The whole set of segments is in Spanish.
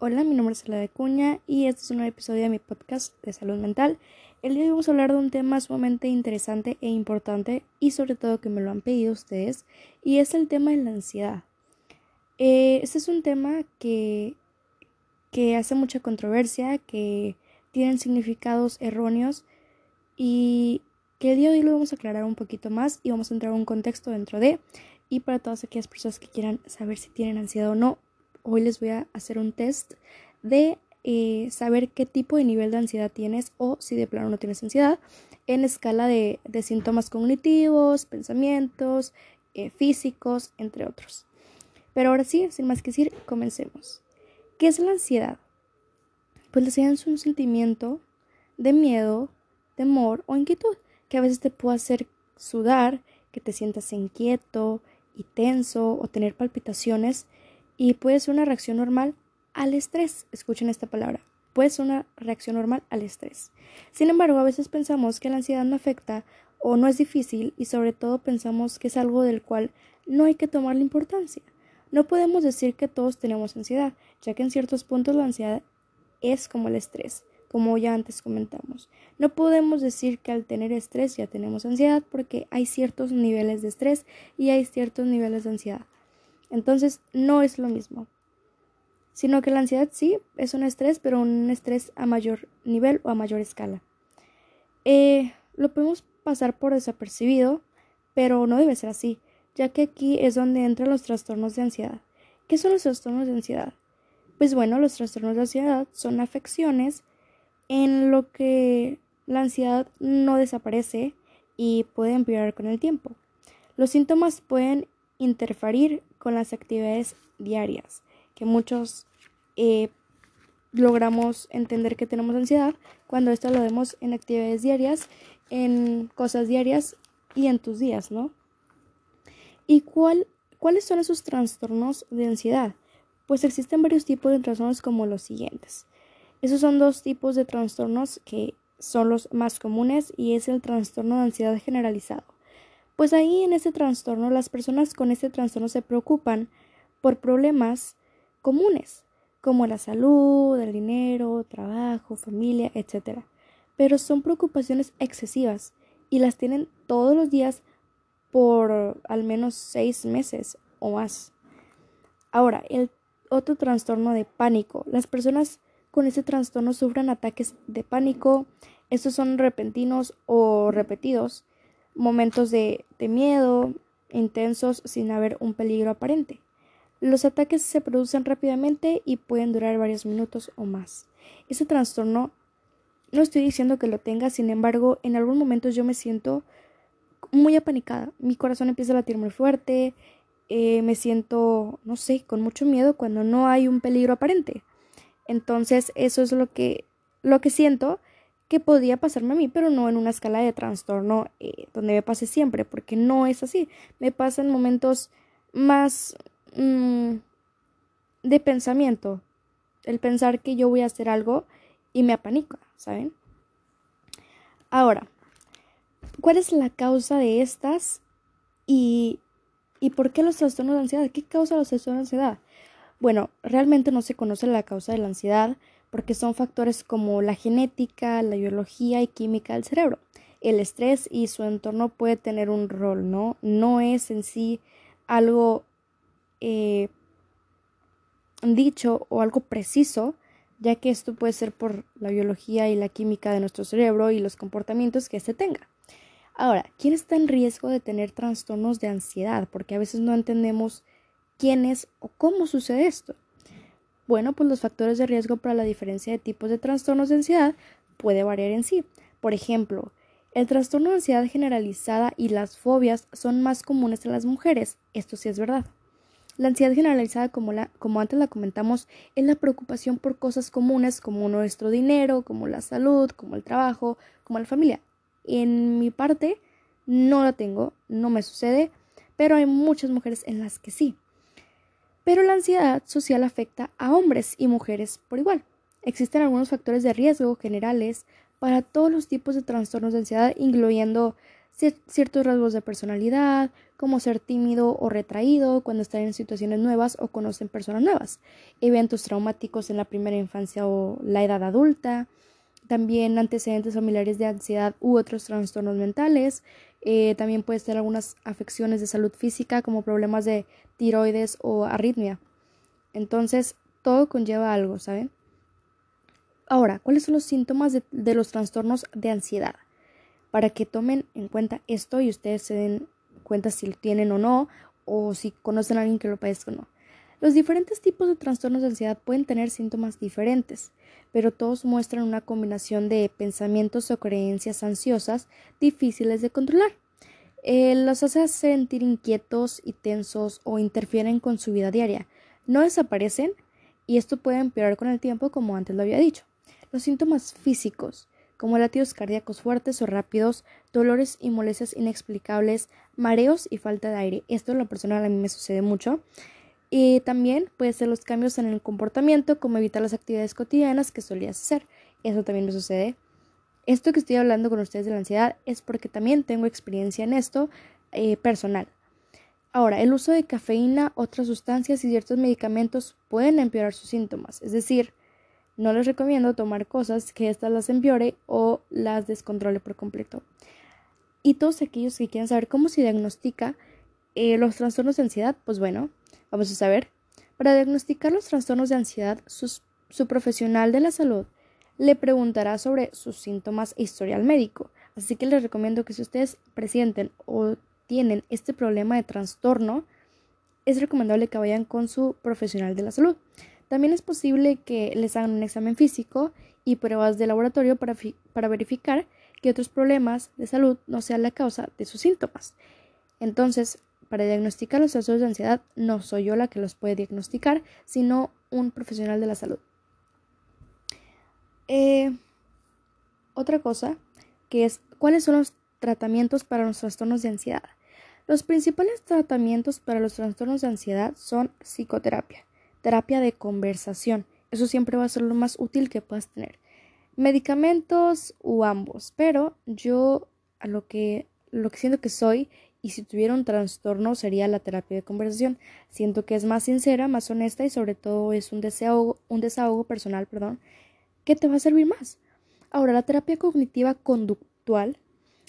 Hola, mi nombre es de Cuña y este es un nuevo episodio de mi podcast de salud mental. El día de hoy vamos a hablar de un tema sumamente interesante e importante y sobre todo que me lo han pedido ustedes y es el tema de la ansiedad. Eh, este es un tema que, que hace mucha controversia, que tienen significados erróneos y que el día de hoy lo vamos a aclarar un poquito más y vamos a entrar en un contexto dentro de y para todas aquellas personas que quieran saber si tienen ansiedad o no hoy les voy a hacer un test de eh, saber qué tipo de nivel de ansiedad tienes o si de plano no tienes ansiedad en escala de, síntomas cognitivos, pensamientos, eh, físicos, entre otros. Pero ahora sí, sin más que decir, comencemos. ¿Qué es la ansiedad? Pues la ansiedad es un sentimiento de miedo, temor o inquietud que a veces te puede hacer sudar, que te sientas inquieto y tenso o tener palpitaciones y puede ser una reacción normal al estrés. Escuchen esta palabra. Puede ser una reacción normal al estrés. Sin embargo, a veces pensamos que la ansiedad no afecta o no es difícil y sobre todo pensamos que es algo del cual no hay que tomar la importancia. No podemos decir que todos tenemos ansiedad, ya que en ciertos puntos la ansiedad es como el estrés, como ya antes comentamos. No podemos decir que al tener estrés ya tenemos ansiedad porque hay ciertos niveles de estrés y hay ciertos niveles de ansiedad. Entonces, no es lo mismo. Sino que la ansiedad sí es un estrés, pero un estrés a mayor nivel o a mayor escala. Eh, lo podemos pasar por desapercibido, pero no debe ser así, ya que aquí es donde entran los trastornos de ansiedad. ¿Qué son los trastornos de ansiedad? Pues bueno, los trastornos de ansiedad son afecciones en lo que la ansiedad no desaparece y puede empeorar con el tiempo. Los síntomas pueden interferir con las actividades diarias, que muchos eh, logramos entender que tenemos ansiedad cuando esto lo vemos en actividades diarias, en cosas diarias y en tus días, ¿no? ¿Y cuál, cuáles son esos trastornos de ansiedad? Pues existen varios tipos de trastornos como los siguientes. Esos son dos tipos de trastornos que son los más comunes y es el trastorno de ansiedad generalizado pues ahí en ese trastorno las personas con ese trastorno se preocupan por problemas comunes, como la salud, el dinero, trabajo, familia, etc. Pero son preocupaciones excesivas y las tienen todos los días por al menos seis meses o más. Ahora, el otro trastorno de pánico. Las personas con ese trastorno sufren ataques de pánico. Estos son repentinos o repetidos momentos de, miedo intensos sin haber un peligro aparente. Los ataques se producen rápidamente y pueden durar varios minutos o más. Ese trastorno no estoy diciendo que lo tenga, sin embargo, en algún momento yo me siento muy apanicada. Mi corazón empieza a latir muy fuerte, eh, me siento, no sé, con mucho miedo cuando no hay un peligro aparente. Entonces, eso es lo que, lo que siento que podía pasarme a mí, pero no en una escala de trastorno eh, donde me pase siempre, porque no es así. Me pasa en momentos más mm, de pensamiento, el pensar que yo voy a hacer algo y me apanica, ¿saben? Ahora, ¿cuál es la causa de estas y, y por qué los trastornos de ansiedad? ¿Qué causa los trastornos de ansiedad? Bueno, realmente no se conoce la causa de la ansiedad, porque son factores como la genética, la biología y química del cerebro. El estrés y su entorno puede tener un rol, ¿no? No es en sí algo eh, dicho o algo preciso, ya que esto puede ser por la biología y la química de nuestro cerebro y los comportamientos que éste tenga. Ahora, ¿quién está en riesgo de tener trastornos de ansiedad? Porque a veces no entendemos quién es o cómo sucede esto. Bueno, pues los factores de riesgo para la diferencia de tipos de trastornos de ansiedad puede variar en sí. Por ejemplo, el trastorno de ansiedad generalizada y las fobias son más comunes en las mujeres. Esto sí es verdad. La ansiedad generalizada, como, la, como antes la comentamos, es la preocupación por cosas comunes como nuestro dinero, como la salud, como el trabajo, como la familia. En mi parte, no la tengo, no me sucede, pero hay muchas mujeres en las que sí. Pero la ansiedad social afecta a hombres y mujeres por igual. Existen algunos factores de riesgo generales para todos los tipos de trastornos de ansiedad, incluyendo ciertos rasgos de personalidad, como ser tímido o retraído cuando están en situaciones nuevas o conocen personas nuevas, eventos traumáticos en la primera infancia o la edad adulta, también antecedentes familiares de ansiedad u otros trastornos mentales, eh, también puede ser algunas afecciones de salud física como problemas de tiroides o arritmia. Entonces, todo conlleva algo, ¿saben? Ahora, ¿cuáles son los síntomas de, de los trastornos de ansiedad? Para que tomen en cuenta esto y ustedes se den cuenta si lo tienen o no, o si conocen a alguien que lo padezca o no. Los diferentes tipos de trastornos de ansiedad pueden tener síntomas diferentes, pero todos muestran una combinación de pensamientos o creencias ansiosas difíciles de controlar. Eh, los hace sentir inquietos y tensos o interfieren con su vida diaria. No desaparecen y esto puede empeorar con el tiempo, como antes lo había dicho. Los síntomas físicos, como latidos cardíacos fuertes o rápidos, dolores y molestias inexplicables, mareos y falta de aire. Esto en lo personal a mí me sucede mucho. Y también puede ser los cambios en el comportamiento, como evitar las actividades cotidianas que solías hacer. Eso también me sucede. Esto que estoy hablando con ustedes de la ansiedad es porque también tengo experiencia en esto eh, personal. Ahora, el uso de cafeína, otras sustancias y ciertos medicamentos pueden empeorar sus síntomas. Es decir, no les recomiendo tomar cosas que éstas las empeore o las descontrole por completo. Y todos aquellos que quieran saber cómo se diagnostica eh, los trastornos de ansiedad, pues bueno, Vamos a saber. Para diagnosticar los trastornos de ansiedad, su profesional de la salud le preguntará sobre sus síntomas e historial médico. Así que les recomiendo que si ustedes presienten o tienen este problema de trastorno, es recomendable que vayan con su profesional de la salud. También es posible que les hagan un examen físico y pruebas de laboratorio para, para verificar que otros problemas de salud no sean la causa de sus síntomas. Entonces, para diagnosticar los trastornos de ansiedad no soy yo la que los puede diagnosticar, sino un profesional de la salud. Eh, otra cosa que es cuáles son los tratamientos para los trastornos de ansiedad. Los principales tratamientos para los trastornos de ansiedad son psicoterapia, terapia de conversación. Eso siempre va a ser lo más útil que puedas tener. Medicamentos o ambos, pero yo a lo que lo que siento que soy y si tuviera un trastorno sería la terapia de conversación. Siento que es más sincera, más honesta y sobre todo es un desahogo, un desahogo personal, perdón, que te va a servir más. Ahora, la terapia cognitiva conductual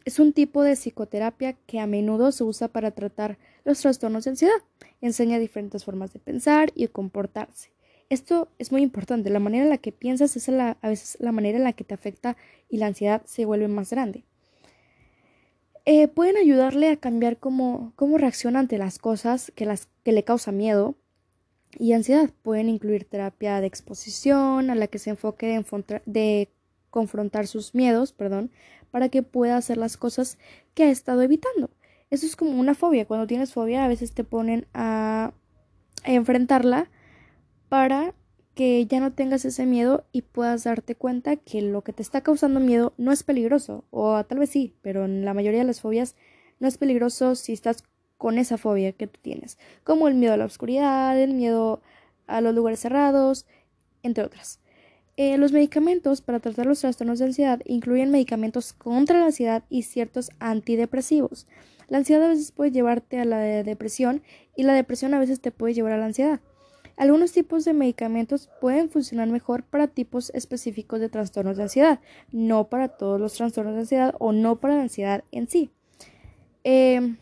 es un tipo de psicoterapia que a menudo se usa para tratar los trastornos de ansiedad. Enseña diferentes formas de pensar y comportarse. Esto es muy importante. La manera en la que piensas es a veces la manera en la que te afecta y la ansiedad se vuelve más grande. Eh, pueden ayudarle a cambiar cómo, cómo reacciona ante las cosas que, las, que le causa miedo y ansiedad. Pueden incluir terapia de exposición a la que se enfoque de, de confrontar sus miedos, perdón, para que pueda hacer las cosas que ha estado evitando. Eso es como una fobia. Cuando tienes fobia, a veces te ponen a enfrentarla para que ya no tengas ese miedo y puedas darte cuenta que lo que te está causando miedo no es peligroso, o tal vez sí, pero en la mayoría de las fobias no es peligroso si estás con esa fobia que tú tienes, como el miedo a la oscuridad, el miedo a los lugares cerrados, entre otras. Eh, los medicamentos para tratar los trastornos de ansiedad incluyen medicamentos contra la ansiedad y ciertos antidepresivos. La ansiedad a veces puede llevarte a la depresión y la depresión a veces te puede llevar a la ansiedad. Algunos tipos de medicamentos pueden funcionar mejor para tipos específicos de trastornos de ansiedad, no para todos los trastornos de ansiedad o no para la ansiedad en sí. Em,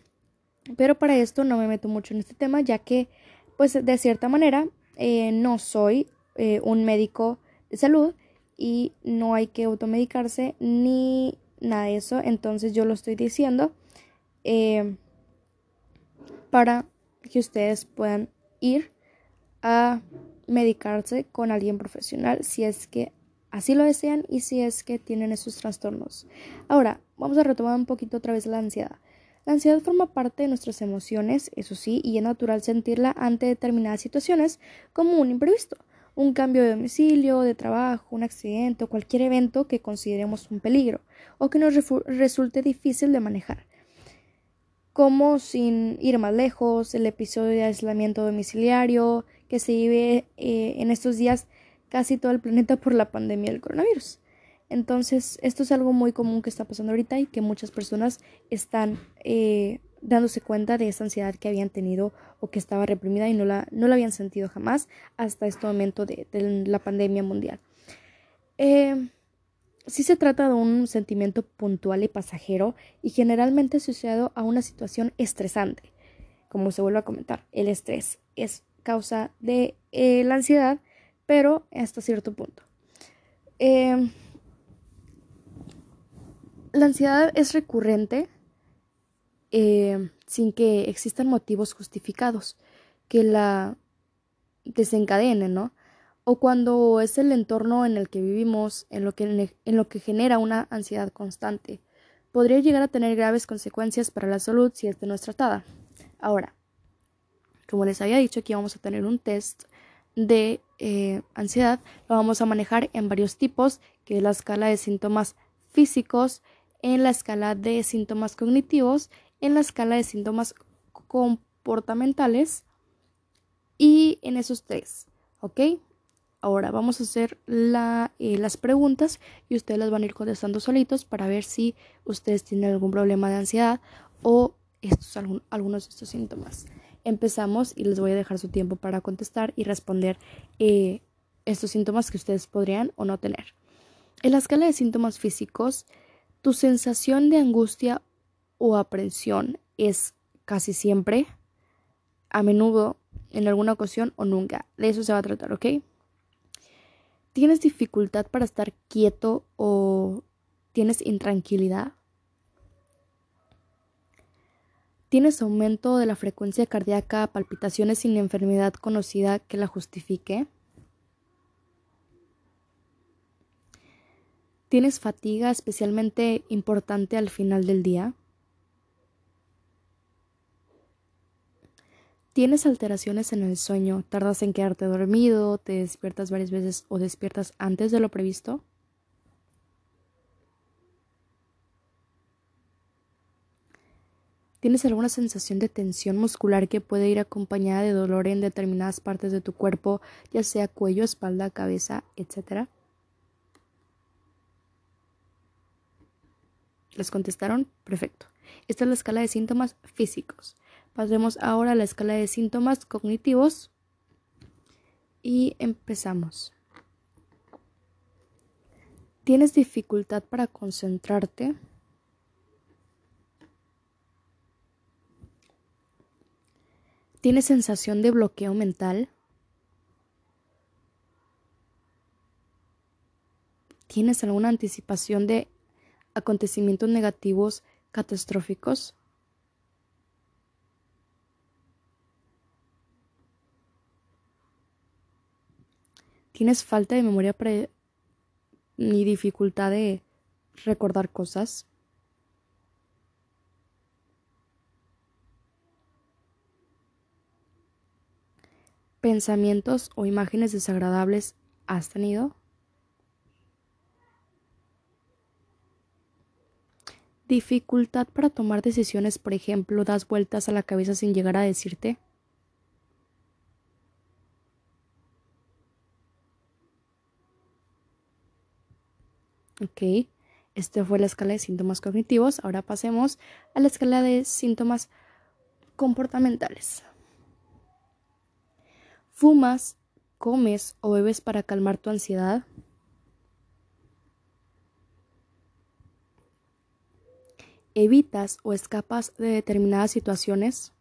pero para esto no me meto mucho en este tema, ya que, pues, de cierta manera, eh, no soy eh, un médico de salud y no hay que automedicarse ni nada de eso. Entonces yo lo estoy diciendo em, para que ustedes puedan ir a medicarse con alguien profesional si es que así lo desean y si es que tienen esos trastornos. Ahora, vamos a retomar un poquito otra vez la ansiedad. La ansiedad forma parte de nuestras emociones, eso sí, y es natural sentirla ante determinadas situaciones como un imprevisto, un cambio de domicilio, de trabajo, un accidente o cualquier evento que consideremos un peligro o que nos resulte difícil de manejar como sin ir más lejos, el episodio de aislamiento domiciliario que se vive eh, en estos días casi todo el planeta por la pandemia del coronavirus. Entonces, esto es algo muy común que está pasando ahorita y que muchas personas están eh, dándose cuenta de esa ansiedad que habían tenido o que estaba reprimida y no la, no la habían sentido jamás hasta este momento de, la pandemia mundial. Eh, sí se trata de un sentimiento puntual y pasajero y generalmente asociado a una situación estresante. Como se vuelve a comentar, el estrés es causa de eh, la ansiedad, pero hasta cierto punto. Eh, la ansiedad es recurrente eh, sin que existan motivos justificados que la desencadenen, ¿no? O cuando es el entorno en el que vivimos, en lo que, en lo que genera una ansiedad constante, podría llegar a tener graves consecuencias para la salud si esta no es tratada. Ahora, como les había dicho, aquí vamos a tener un test de eh, ansiedad. Lo vamos a manejar en varios tipos, que es la escala de síntomas físicos, en la escala de síntomas cognitivos, en la escala de síntomas comportamentales y en esos tres, ¿ok? Ahora vamos a hacer eh, las preguntas y ustedes las van a ir contestando solitos para ver si ustedes tienen algún problema de ansiedad o estos, algunos de estos síntomas. Empezamos y les voy a dejar su tiempo para contestar y responder eh, estos síntomas que ustedes podrían o no tener. En la escala de síntomas físicos, tu sensación de angustia o aprensión es casi siempre, a menudo, en alguna ocasión o nunca. De eso se va a tratar, ¿ok? ¿Tienes dificultad para estar quieto o tienes intranquilidad? ¿Tienes aumento de la frecuencia cardíaca, palpitaciones sin enfermedad conocida que la justifique? ¿Tienes fatiga especialmente importante al final del día? ¿Tienes alteraciones en el sueño? ¿Tardas en quedarte dormido? ¿Te despiertas varias veces o despiertas antes de lo previsto? ¿Tienes alguna sensación de tensión muscular que puede ir acompañada de dolor en determinadas partes de tu cuerpo, ya sea cuello, espalda, cabeza, etcétera? ¿Les contestaron? Perfecto. Esta es la escala de síntomas físicos. Pasemos ahora a la escala de síntomas cognitivos y empezamos. ¿Tienes dificultad para concentrarte? ¿Tienes sensación de bloqueo mental? ¿Tienes alguna anticipación de acontecimientos negativos catastróficos? ¿Tienes falta de memoria ni dificultad de recordar cosas? ¿Pensamientos o imágenes desagradables has tenido? dificultad para tomar decisiones, por ejemplo, das vueltas a la cabeza sin llegar a decirte. Ok, esta fue la escala de síntomas cognitivos. Ahora pasemos a la escala de síntomas comportamentales. ¿Fumas, comes o bebes para calmar tu ansiedad? evitas o escapas de determinadas situaciones?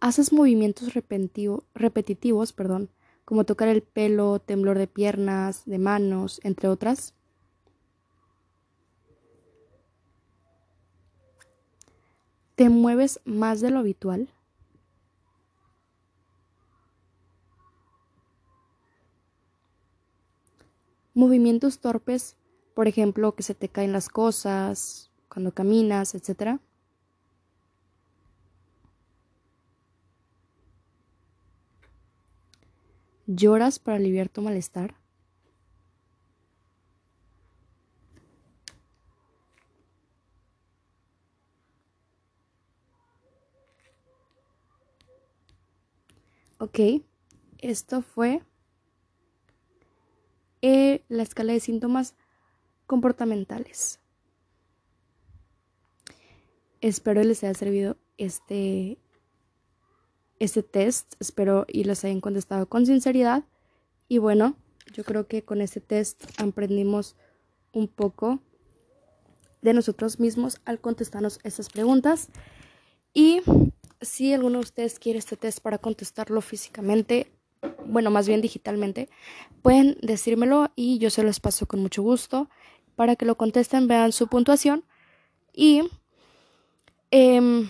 ¿Haces movimientos repetitivos, perdón, como tocar el pelo, temblor de piernas, de manos, entre otras? ¿Te mueves más de lo habitual? movimientos torpes, por ejemplo, que se te caen las cosas cuando caminas, etc. ¿Lloras para aliviar tu malestar? Ok, esto fue la escala de síntomas comportamentales. Espero les haya servido este, este test, espero y les hayan contestado con sinceridad. Y bueno, yo creo que con este test aprendimos un poco de nosotros mismos al contestarnos estas preguntas. Y si alguno de ustedes quiere este test para contestarlo físicamente, bueno, más bien digitalmente, pueden decírmelo y yo se los paso con mucho gusto para que lo contesten, vean su puntuación y em,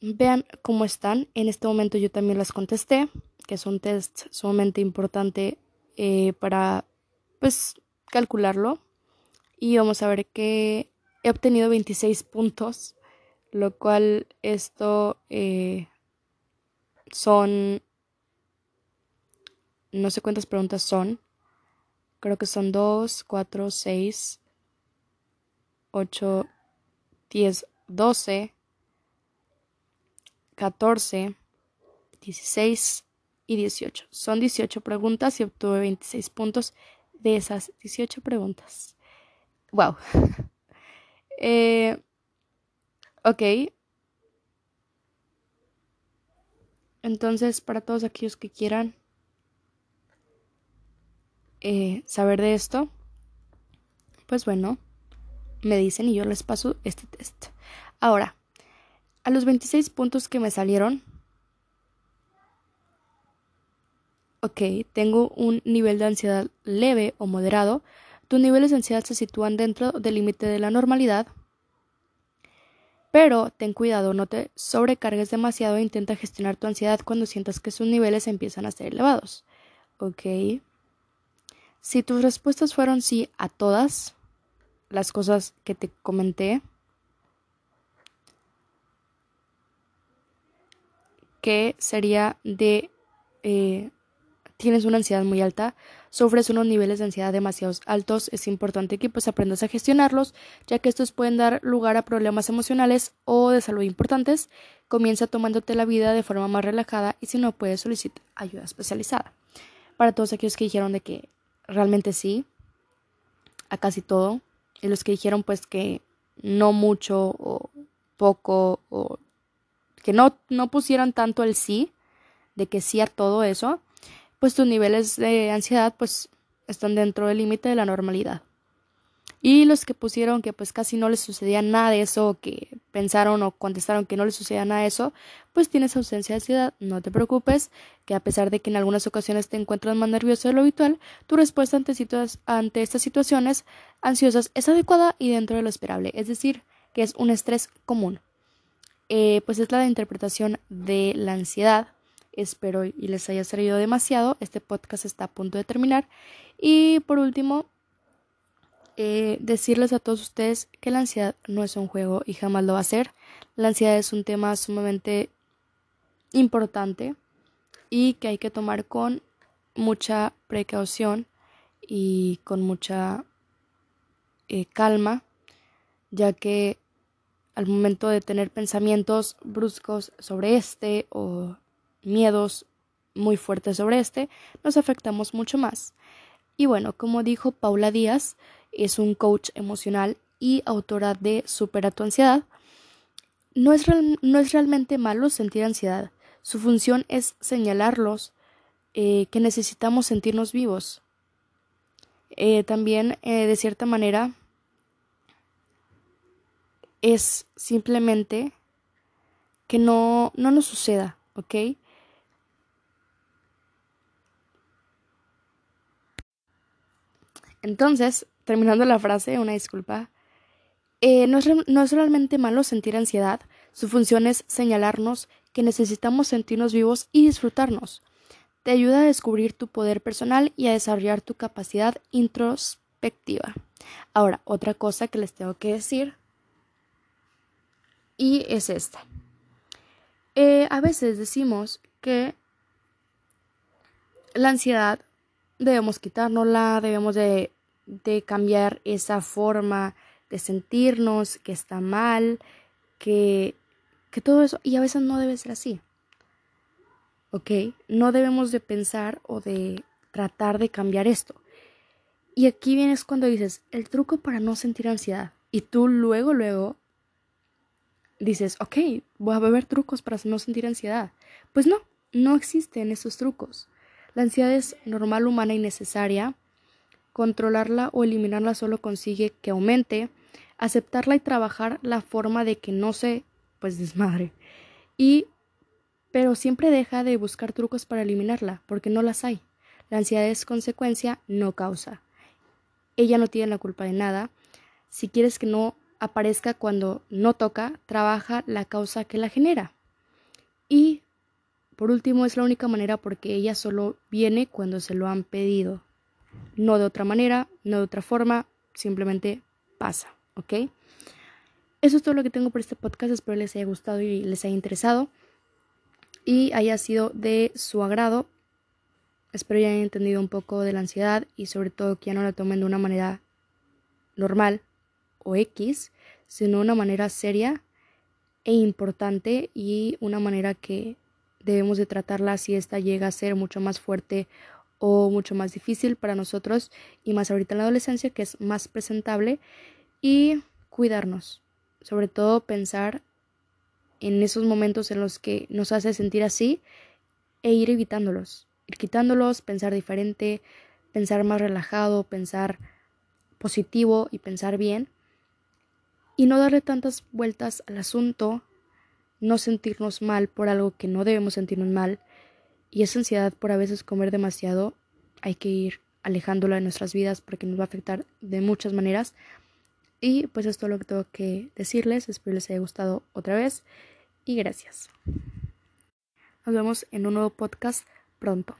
vean cómo están. En este momento yo también las contesté, que es un test sumamente importante eh, para, pues, calcularlo. Y vamos a ver que he obtenido 26 puntos, lo cual esto eh, son no sé cuántas preguntas son. Creo que son 2, 4, 6, 8, 10, 12, 14, 16 y 18. Son 18 preguntas y obtuve 26 puntos de esas 18 preguntas. Wow. eh, ok. Entonces, para todos aquellos que quieran eh, saber de esto, pues bueno, me dicen y yo les paso este test. Ahora, a los 26 puntos que me salieron, ok, tengo un nivel de ansiedad leve o moderado. Tus niveles de ansiedad se sitúan dentro del límite de la normalidad. Pero ten cuidado, no te sobrecargues demasiado e intenta gestionar tu ansiedad cuando sientas que sus niveles empiezan a ser elevados. Ok. Si tus respuestas fueron sí a todas las cosas que te comenté, que sería de eh, tienes una ansiedad muy alta, sufres unos niveles de ansiedad demasiado altos, es importante que pues aprendas a gestionarlos, ya que estos pueden dar lugar a problemas emocionales o de salud importantes. Comienza tomándote la vida de forma más relajada y si no puedes solicitar ayuda especializada. Para todos aquellos que dijeron de que realmente sí, a casi todo. Y los que dijeron pues que no mucho o poco o que no, no pusieran tanto el sí, de que sí a todo eso, pues tus niveles de ansiedad pues están dentro del límite de la normalidad. Y los que pusieron que pues casi no les sucedía nada de eso, que pensaron o contestaron que no les sucedía nada de eso, pues tienes ausencia de ansiedad, no te preocupes, que a pesar de que en algunas ocasiones te encuentras más nervioso de lo habitual, tu respuesta ante, ante estas situaciones ansiosas es adecuada y dentro de lo esperable, es decir, que es un estrés común. Eh, pues es la interpretación de la ansiedad. Espero y les haya servido demasiado. Este podcast está a punto de terminar. Y por último, eh, decirles a todos ustedes que la ansiedad no es un juego y jamás lo va a ser. La ansiedad es un tema sumamente importante y que hay que tomar con mucha precaución y con mucha eh, calma, ya que al momento de tener pensamientos bruscos sobre este o miedos muy fuertes sobre este, nos afectamos mucho más. Y bueno, como dijo Paula Díaz, es un coach emocional y autora de Supera tu ansiedad. No es, no es realmente malo sentir ansiedad. Su función es señalarlos eh, que necesitamos sentirnos vivos. Eh, también, eh, de cierta manera, es simplemente que no, no nos suceda, ¿ok? Entonces, terminando la frase, una disculpa. Eh, no, es, no es realmente malo sentir ansiedad. Su función es señalarnos que necesitamos sentirnos vivos y disfrutarnos. Te ayuda a descubrir tu poder personal y a desarrollar tu capacidad introspectiva. Ahora, otra cosa que les tengo que decir y es esta. Eh, a veces decimos que la ansiedad debemos quitárnosla, debemos de de cambiar esa forma de sentirnos, que está mal, que, que todo eso, y a veces no debe ser así. ¿Ok? No debemos de pensar o de tratar de cambiar esto. Y aquí vienes cuando dices, el truco para no sentir ansiedad. Y tú luego, luego dices, ok, voy a beber trucos para no sentir ansiedad. Pues no, no existen esos trucos. La ansiedad es normal, humana y necesaria. Controlarla o eliminarla solo consigue que aumente, aceptarla y trabajar la forma de que no se, pues desmadre. Y, pero siempre deja de buscar trucos para eliminarla, porque no las hay. La ansiedad es consecuencia, no causa. Ella no tiene la culpa de nada. Si quieres que no aparezca cuando no toca, trabaja la causa que la genera. Y por último, es la única manera porque ella solo viene cuando se lo han pedido. No de otra manera, no de otra forma, simplemente pasa, ¿ok? Eso es todo lo que tengo por este podcast. Espero les haya gustado y les haya interesado y haya sido de su agrado. Espero ya hayan entendido un poco de la ansiedad y sobre todo que ya no la tomen de una manera normal o X, sino de una manera seria e importante y una manera que debemos de tratarla si esta llega a ser mucho más fuerte o mucho más difícil para nosotros y más ahorita en la adolescencia que es más presentable y cuidarnos, sobre todo pensar en esos momentos en los que nos hace sentir así e ir evitándolos ir quitándolos, pensar diferente, pensar más relajado, pensar positivo y pensar bien. Y no darle tantas vueltas al asunto, no sentirnos mal por algo que no debemos sentirnos mal. Y esa ansiedad por a veces comer demasiado, hay que ir alejándola de nuestras vidas porque nos va a afectar de muchas maneras. Y pues esto es lo que tengo que decirles. Espero les haya gustado otra vez. Y gracias. Nos vemos en un nuevo podcast pronto.